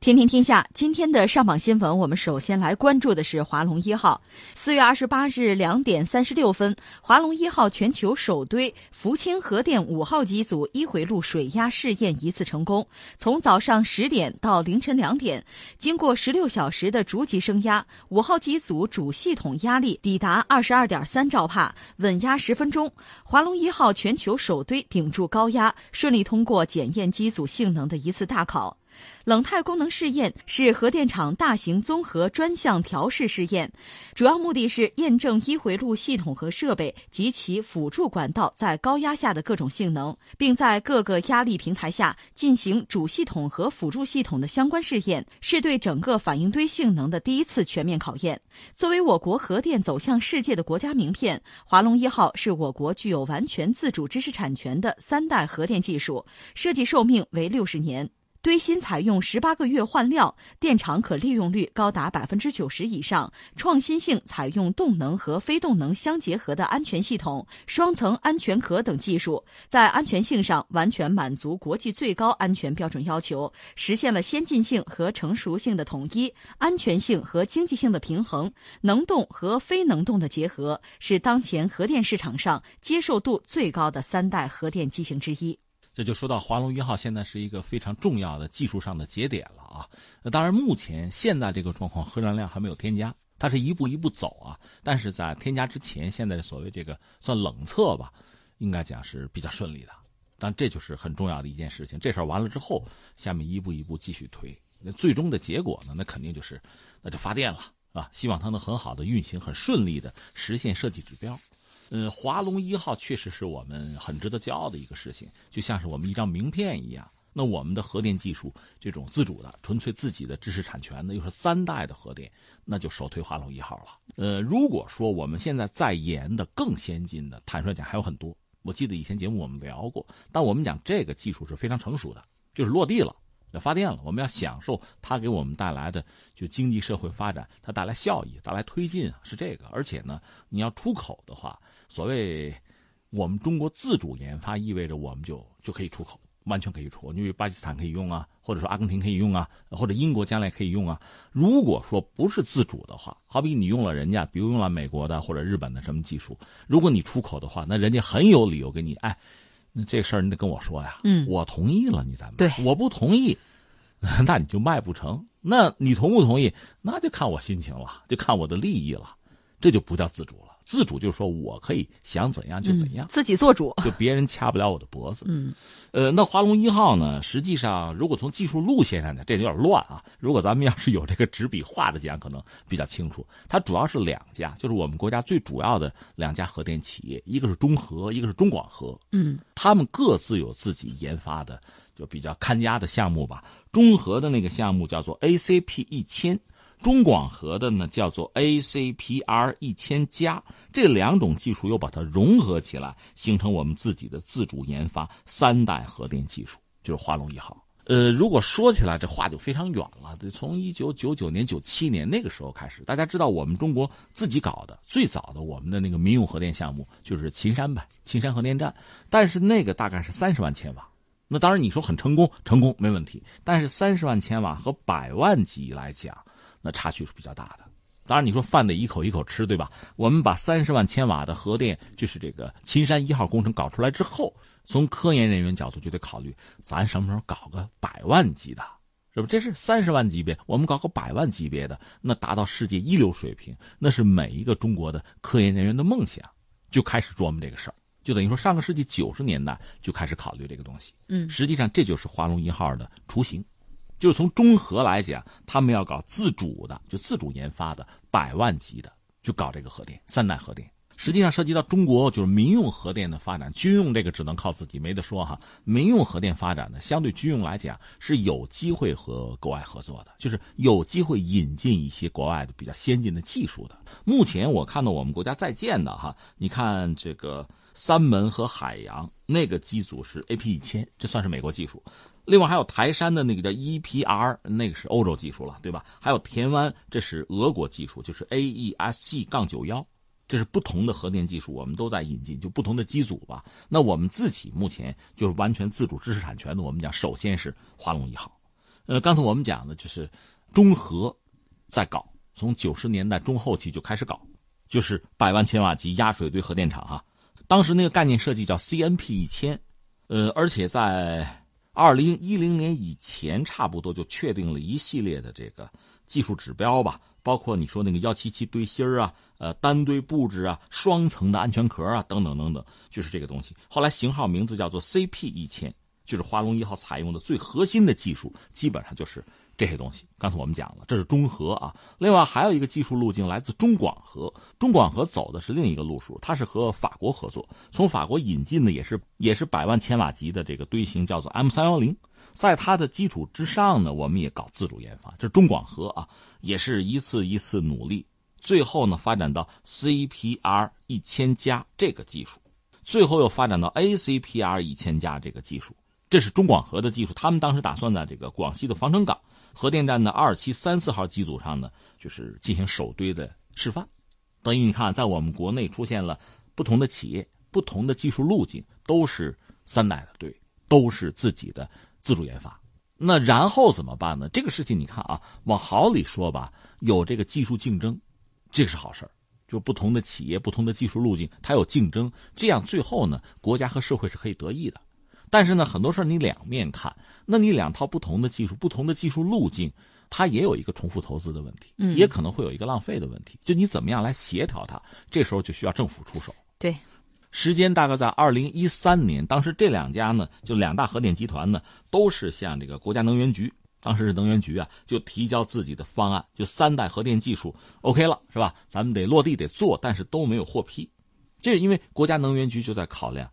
天天天下，今天的上榜新闻，我们首先来关注的是华龙一号。四月二十八日两点三十六分，华龙一号全球首堆福清核电五号机组一回路水压试验一次成功。从早上十点到凌晨两点，经过十六小时的逐级升压，五号机组主系统压力抵达二十二点三兆帕，稳压十分钟。华龙一号全球首堆顶住高压，顺利通过检验机组性能的一次大考。冷态功能试验是核电厂大型综合专项调试试验，主要目的是验证一回路系统和设备及其辅助管道在高压下的各种性能，并在各个压力平台下进行主系统和辅助系统的相关试验，是对整个反应堆性能的第一次全面考验。作为我国核电走向世界的国家名片，华龙一号是我国具有完全自主知识产权的三代核电技术，设计寿命为六十年。堆芯采用十八个月换料，电厂可利用率高达百分之九十以上，创新性采用动能和非动能相结合的安全系统、双层安全壳等技术，在安全性上完全满足国际最高安全标准要求，实现了先进性和成熟性的统一、安全性和经济性的平衡、能动和非能动的结合，是当前核电市场上接受度最高的三代核电机型之一。这就说到华龙一号现在是一个非常重要的技术上的节点了啊！那当然，目前现在这个状况，核燃料还没有添加，它是一步一步走啊。但是在添加之前，现在所谓这个算冷测吧，应该讲是比较顺利的。但这就是很重要的一件事情。这事儿完了之后，下面一步一步继续推，那最终的结果呢？那肯定就是那就发电了啊！希望它能很好的运行，很顺利的实现设计指标。嗯，华龙一号确实是我们很值得骄傲的一个事情，就像是我们一张名片一样。那我们的核电技术，这种自主的、纯粹自己的知识产权的，又是三代的核电，那就首推华龙一号了。呃，如果说我们现在在研的更先进的，坦率讲还有很多。我记得以前节目我们聊过，但我们讲这个技术是非常成熟的，就是落地了。要发电了，我们要享受它给我们带来的就经济社会发展，它带来效益、带来推进，是这个。而且呢，你要出口的话，所谓我们中国自主研发，意味着我们就就可以出口，完全可以出口。因为巴基斯坦可以用啊，或者说阿根廷可以用啊，或者英国将来可以用啊。如果说不是自主的话，好比你用了人家，比如用了美国的或者日本的什么技术，如果你出口的话，那人家很有理由给你哎。那这事儿你得跟我说呀，嗯，我同意了，你再卖。对，我不同意，那你就卖不成。那你同不同意？那就看我心情了，就看我的利益了，这就不叫自主了。自主就是说我可以想怎样就怎样，自己做主，就别人掐不了我的脖子。嗯，呃，那华龙一号呢？实际上，如果从技术路线上讲，这有点乱啊。如果咱们要是有这个纸笔画的讲，可能比较清楚。它主要是两家，就是我们国家最主要的两家核电企业，一个是中核，一个是中广核。嗯，他们各自有自己研发的就比较看家的项目吧。中核的那个项目叫做 ACP 一千。中广核的呢叫做 ACPR 一千加，这两种技术又把它融合起来，形成我们自己的自主研发三代核电技术，就是华龙一号。呃，如果说起来这话就非常远了，得从一九九九年、九七年那个时候开始。大家知道，我们中国自己搞的最早的我们的那个民用核电项目就是秦山呗，秦山核电站。但是那个大概是三十万千瓦，那当然你说很成功，成功没问题。但是三十万千瓦和百万级来讲，那差距是比较大的，当然你说饭得一口一口吃，对吧？我们把三十万千瓦的核电，就是这个秦山一号工程搞出来之后，从科研人员角度就得考虑，咱什么时候搞个百万级的，是不？这是三十万级别，我们搞个百万级别的，那达到世界一流水平，那是每一个中国的科研人员的梦想，就开始琢磨这个事儿，就等于说上个世纪九十年代就开始考虑这个东西。嗯，实际上这就是华龙一号的雏形。就是从中核来讲，他们要搞自主的，就自主研发的百万级的，就搞这个核电三代核电。实际上涉及到中国就是民用核电的发展，军用这个只能靠自己，没得说哈。民用核电发展呢，相对军用来讲是有机会和国外合作的，就是有机会引进一些国外的比较先进的技术的。目前我看到我们国家在建的哈，你看这个三门和海洋那个机组是 AP 一千，这算是美国技术。另外还有台山的那个叫 EPR，那个是欧洲技术了，对吧？还有田湾，这是俄国技术，就是 AESG 杠九幺，这是不同的核电技术，我们都在引进，就不同的机组吧。那我们自己目前就是完全自主知识产权的，我们讲首先是华龙一号。呃，刚才我们讲的就是中核在搞，从九十年代中后期就开始搞，就是百万千瓦级压水堆核电厂啊。当时那个概念设计叫 CNP 一千，呃，而且在二零一零年以前，差不多就确定了一系列的这个技术指标吧，包括你说那个幺七七堆芯啊，呃，单堆布置啊，双层的安全壳啊，等等等等，就是这个东西。后来型号名字叫做 CP 一千。就是华龙一号采用的最核心的技术，基本上就是这些东西。刚才我们讲了，这是中核啊。另外还有一个技术路径来自中广核，中广核走的是另一个路数，它是和法国合作，从法国引进的也是也是百万千瓦级的这个堆型，叫做 M 三幺零。在它的基础之上呢，我们也搞自主研发，这是中广核啊，也是一次一次努力，最后呢发展到 CPR 一千加这个技术，最后又发展到 ACPR 一千加这个技术。这是中广核的技术，他们当时打算在这个广西的防城港核电站的二七三四号机组上呢，就是进行首堆的示范。等于你看，在我们国内出现了不同的企业、不同的技术路径，都是三代的堆，都是自己的自主研发。那然后怎么办呢？这个事情你看啊，往好里说吧，有这个技术竞争，这个是好事就不同的企业、不同的技术路径，它有竞争，这样最后呢，国家和社会是可以得益的。但是呢，很多事儿你两面看，那你两套不同的技术、不同的技术路径，它也有一个重复投资的问题，嗯，也可能会有一个浪费的问题。就你怎么样来协调它，这时候就需要政府出手。对，时间大概在二零一三年，当时这两家呢，就两大核电集团呢，都是向这个国家能源局，当时是能源局啊，就提交自己的方案，就三代核电技术 OK 了，是吧？咱们得落地得做，但是都没有获批，这是因为国家能源局就在考量。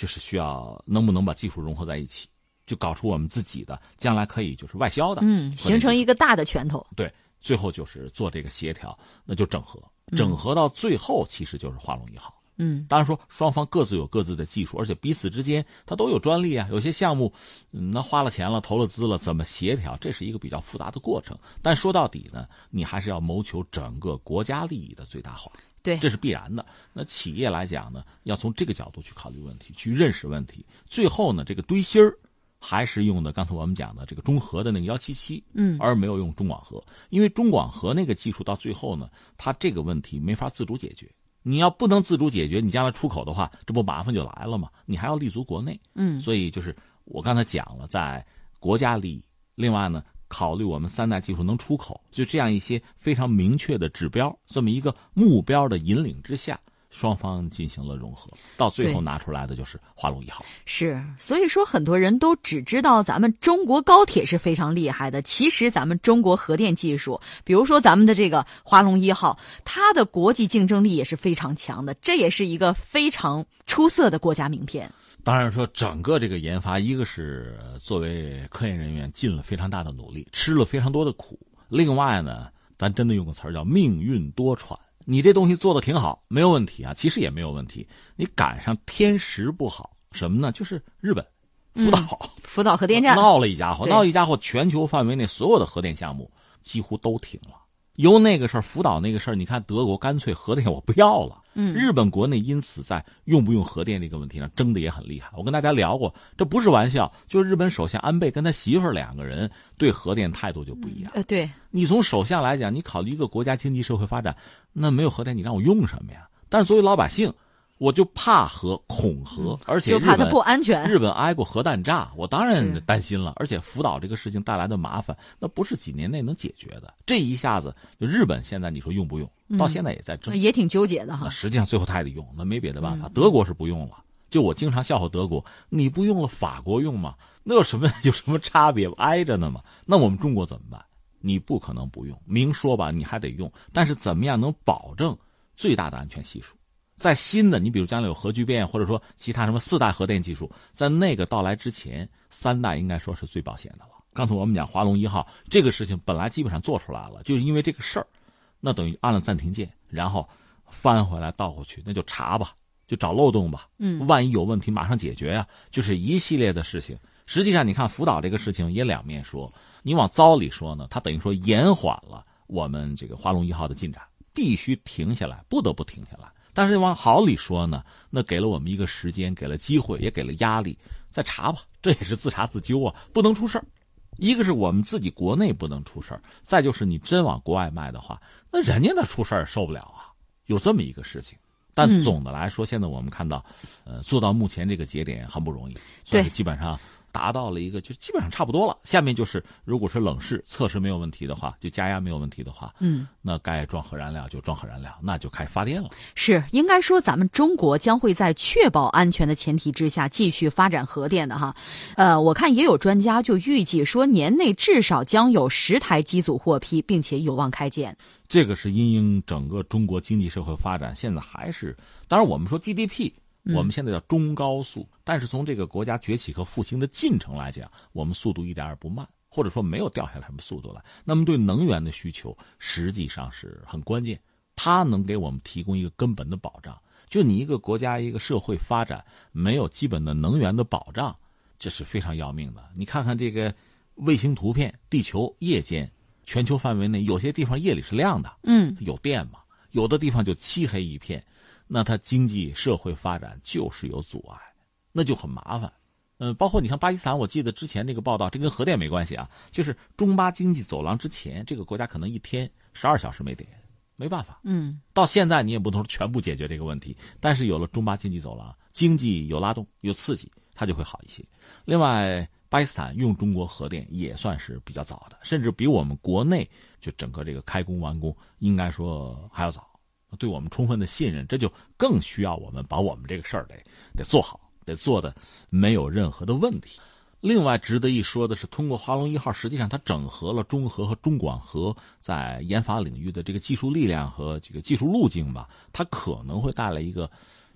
就是需要能不能把技术融合在一起，就搞出我们自己的将来可以就是外销的，嗯，形成一个大的拳头。对，最后就是做这个协调，那就整合，整合到最后其实就是华龙一号。嗯，当然说双方各自有各自的技术，而且彼此之间它都有专利啊。有些项目，那花了钱了，投了资了，怎么协调？这是一个比较复杂的过程。但说到底呢，你还是要谋求整个国家利益的最大化。对，这是必然的。那企业来讲呢，要从这个角度去考虑问题，去认识问题。最后呢，这个堆芯儿还是用的刚才我们讲的这个中核的那个幺七七，嗯，而没有用中广核，因为中广核那个技术到最后呢，它这个问题没法自主解决。你要不能自主解决，你将来出口的话，这不麻烦就来了吗？你还要立足国内，嗯，所以就是我刚才讲了，在国家利益，另外呢。考虑我们三大技术能出口，就这样一些非常明确的指标，这么一个目标的引领之下，双方进行了融合，到最后拿出来的就是华龙一号。是，所以说很多人都只知道咱们中国高铁是非常厉害的，其实咱们中国核电技术，比如说咱们的这个华龙一号，它的国际竞争力也是非常强的，这也是一个非常出色的国家名片。当然说，整个这个研发，一个是作为科研人员尽了非常大的努力，吃了非常多的苦；另外呢，咱真的用个词儿叫命运多舛。你这东西做的挺好，没有问题啊，其实也没有问题。你赶上天时不好，什么呢？就是日本福岛，福岛核电站闹了一家伙，闹一家伙，全球范围内所有的核电项目几乎都停了。由那个事儿，福岛那个事儿，你看德国干脆核电 我不要了。嗯，日本国内因此在用不用核电这个问题上争的也很厉害。我跟大家聊过，这不是玩笑，就是日本首相安倍跟他媳妇儿两个人对核电态度就不一样。呃，对你从首相来讲，你考虑一个国家经济社会发展，那没有核电你让我用什么呀？但是作为老百姓。我就怕核，恐核，而且就怕它不安全。日本挨过核弹炸，我当然担心了。而且福岛这个事情带来的麻烦，那不是几年内能解决的。这一下子，就日本现在你说用不用？到现在也在争，也挺纠结的哈。实际上最后他也得用，那没别的办法。德国是不用了，就我经常笑话德国，你不用了，法国用吗？那有什么有什么差别？挨着呢嘛。那我们中国怎么办？你不可能不用，明说吧，你还得用。但是怎么样能保证最大的安全系数？在新的，你比如将来有核聚变，或者说其他什么四代核电技术，在那个到来之前，三代应该说是最保险的了。刚才我们讲华龙一号这个事情，本来基本上做出来了，就是因为这个事儿，那等于按了暂停键，然后翻回来倒回去，那就查吧，就找漏洞吧。嗯，万一有问题，马上解决呀，就是一系列的事情。实际上，你看福岛这个事情也两面说，你往糟里说呢，它等于说延缓了我们这个华龙一号的进展，必须停下来，不得不停下来。但是往好里说呢，那给了我们一个时间，给了机会，也给了压力，再查吧，这也是自查自纠啊，不能出事儿。一个是我们自己国内不能出事儿，再就是你真往国外卖的话，那人家那出事儿受不了啊，有这么一个事情。但总的来说，现在我们看到，呃，做到目前这个节点很不容易，对，基本上。达到了一个，就基本上差不多了。下面就是，如果是冷试测试没有问题的话，就加压没有问题的话，嗯，那该装核燃料就装核燃料，那就开发电了。是，应该说咱们中国将会在确保安全的前提之下继续发展核电的哈。呃，我看也有专家就预计说，年内至少将有十台机组获批，并且有望开建。这个是因应整个中国经济社会发展，现在还是，当然我们说 GDP。我们现在叫中高速，但是从这个国家崛起和复兴的进程来讲，我们速度一点也不慢，或者说没有掉下来什么速度来。那么对能源的需求实际上是很关键，它能给我们提供一个根本的保障。就你一个国家一个社会发展没有基本的能源的保障，这是非常要命的。你看看这个卫星图片，地球夜间全球范围内有些地方夜里是亮的，嗯，有电嘛，有的地方就漆黑一片。那它经济社会发展就是有阻碍，那就很麻烦。嗯，包括你看巴基斯坦，我记得之前那个报道，这跟核电没关系啊，就是中巴经济走廊之前，这个国家可能一天十二小时没电，没办法。嗯，到现在你也不能全部解决这个问题，但是有了中巴经济走廊，经济有拉动有刺激，它就会好一些。另外，巴基斯坦用中国核电也算是比较早的，甚至比我们国内就整个这个开工完工应该说还要早。对我们充分的信任，这就更需要我们把我们这个事儿得得做好，得做的没有任何的问题。另外值得一说的是，通过华龙一号，实际上它整合了中核和中广核在研发领域的这个技术力量和这个技术路径吧，它可能会带来一个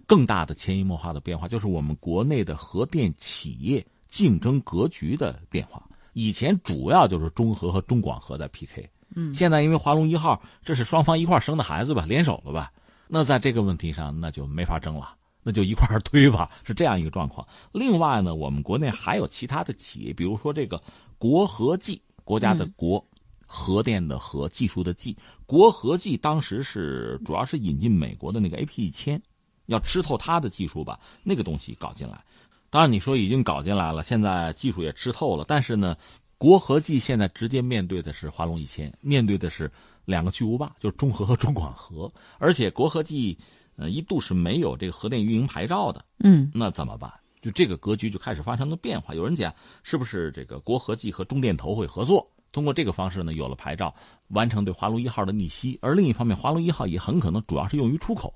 更大的潜移默化的变化，就是我们国内的核电企业竞争格局的变化。以前主要就是中核和中广核在 PK。嗯，现在因为华龙一号这是双方一块生的孩子吧，联手了吧？那在这个问题上，那就没法争了，那就一块推吧，是这样一个状况。另外呢，我们国内还有其他的企业，比如说这个国核技，国家的国，核电的核，技术的技，国核技当时是主要是引进美国的那个 AP 一千，要吃透它的技术吧，那个东西搞进来。当然你说已经搞进来了，现在技术也吃透了，但是呢？国核技现在直接面对的是华龙一千，面对的是两个巨无霸，就是中核和中广核。而且国核技，呃，一度是没有这个核电运营牌照的。嗯，那怎么办？就这个格局就开始发生了变化。有人讲，是不是这个国核技和中电投会合作，通过这个方式呢，有了牌照，完成对华龙一号的逆袭？而另一方面，华龙一号也很可能主要是用于出口。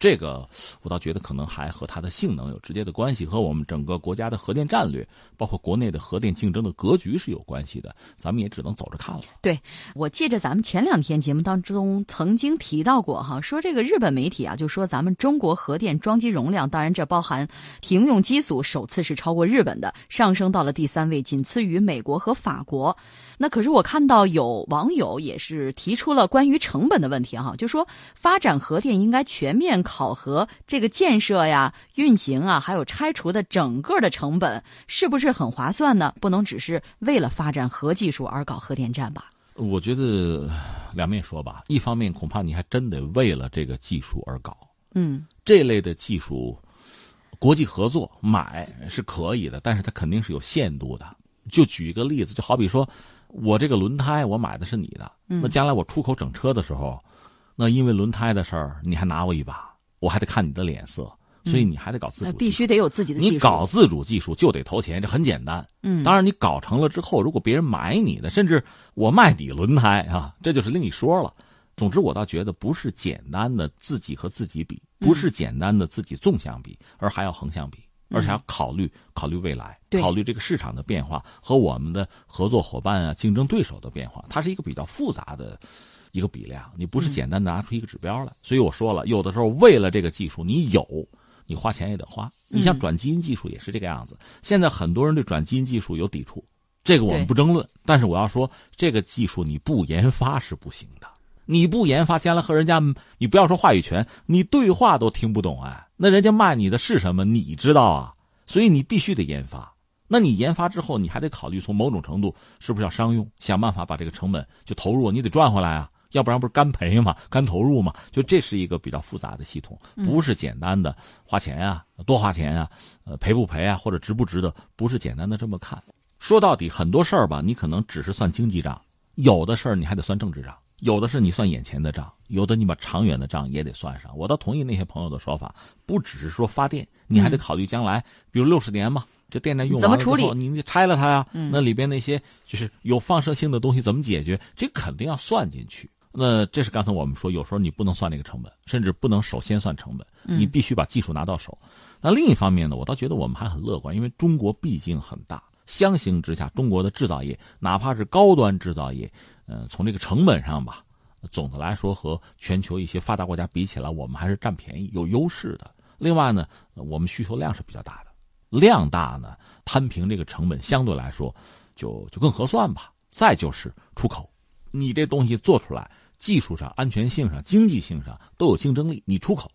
这个我倒觉得可能还和它的性能有直接的关系，和我们整个国家的核电战略，包括国内的核电竞争的格局是有关系的。咱们也只能走着看了。对，我记着咱们前两天节目当中曾经提到过哈，说这个日本媒体啊，就说咱们中国核电装机容量，当然这包含停用机组，首次是超过日本的，上升到了第三位，仅次于美国和法国。那可是我看到有网友也是提出了关于成本的问题哈，就说发展核电应该全面。考核这个建设呀、运行啊，还有拆除的整个的成本，是不是很划算呢？不能只是为了发展核技术而搞核电站吧？我觉得两面说吧，一方面恐怕你还真得为了这个技术而搞。嗯，这类的技术，国际合作买是可以的，但是它肯定是有限度的。就举一个例子，就好比说，我这个轮胎我买的是你的，那将来我出口整车的时候，那因为轮胎的事儿，你还拿我一把。我还得看你的脸色，所以你还得搞自主。必须得有自己的技术。你搞自主技术就得投钱，这很简单。嗯，当然你搞成了之后，如果别人买你的，甚至我卖你轮胎啊，这就是另一说了。总之，我倒觉得不是简单的自己和自己比，不是简单的自己纵向比，而还要横向比，而且要考虑考虑未来，考虑这个市场的变化和我们的合作伙伴啊、竞争对手的变化，它是一个比较复杂的。一个比量，你不是简单拿出一个指标来，所以我说了，有的时候为了这个技术，你有，你花钱也得花。你像转基因技术也是这个样子。现在很多人对转基因技术有抵触，这个我们不争论。但是我要说，这个技术你不研发是不行的。你不研发，将来和人家，你不要说话语权，你对话都听不懂哎。那人家卖你的是什么？你知道啊？所以你必须得研发。那你研发之后，你还得考虑从某种程度是不是要商用，想办法把这个成本就投入，你得赚回来啊。要不然不是干赔嘛，干投入嘛，就这是一个比较复杂的系统，不是简单的花钱啊，多花钱啊，呃赔不赔啊，或者值不值得，不是简单的这么看。说到底，很多事儿吧，你可能只是算经济账，有的事儿你还得算政治账，有的是你算眼前的账，有的你把长远的账也得算上。我倒同意那些朋友的说法，不只是说发电，你还得考虑将来，比如六十年嘛，这电站用完了之后，你你拆了它呀，那里边那些就是有放射性的东西怎么解决？这肯定要算进去。那这是刚才我们说，有时候你不能算那个成本，甚至不能首先算成本，你必须把技术拿到手。那另一方面呢，我倒觉得我们还很乐观，因为中国毕竟很大，相形之下，中国的制造业，哪怕是高端制造业，呃，从这个成本上吧，总的来说和全球一些发达国家比起来，我们还是占便宜、有优势的。另外呢，我们需求量是比较大的，量大呢，摊平这个成本相对来说就就更合算吧。再就是出口，你这东西做出来。技术上、安全性上、经济性上都有竞争力，你出口，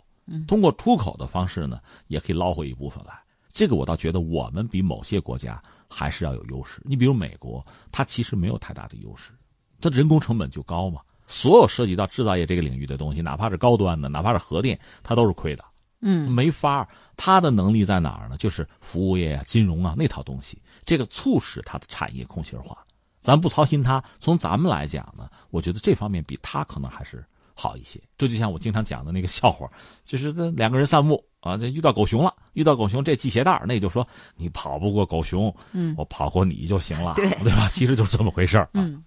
通过出口的方式呢，也可以捞回一部分来。这个我倒觉得我们比某些国家还是要有优势。你比如美国，它其实没有太大的优势，它人工成本就高嘛。所有涉及到制造业这个领域的东西，哪怕是高端的，哪怕是核电，它都是亏的。嗯，没法它的能力在哪儿呢？就是服务业啊、金融啊那套东西，这个促使它的产业空心化。咱不操心他，从咱们来讲呢，我觉得这方面比他可能还是好一些。这就像我经常讲的那个笑话，就是这两个人散步啊，这遇到狗熊了，遇到狗熊这系鞋带那就说你跑不过狗熊，嗯，我跑过你就行了，对对吧？其实就是这么回事儿。嗯。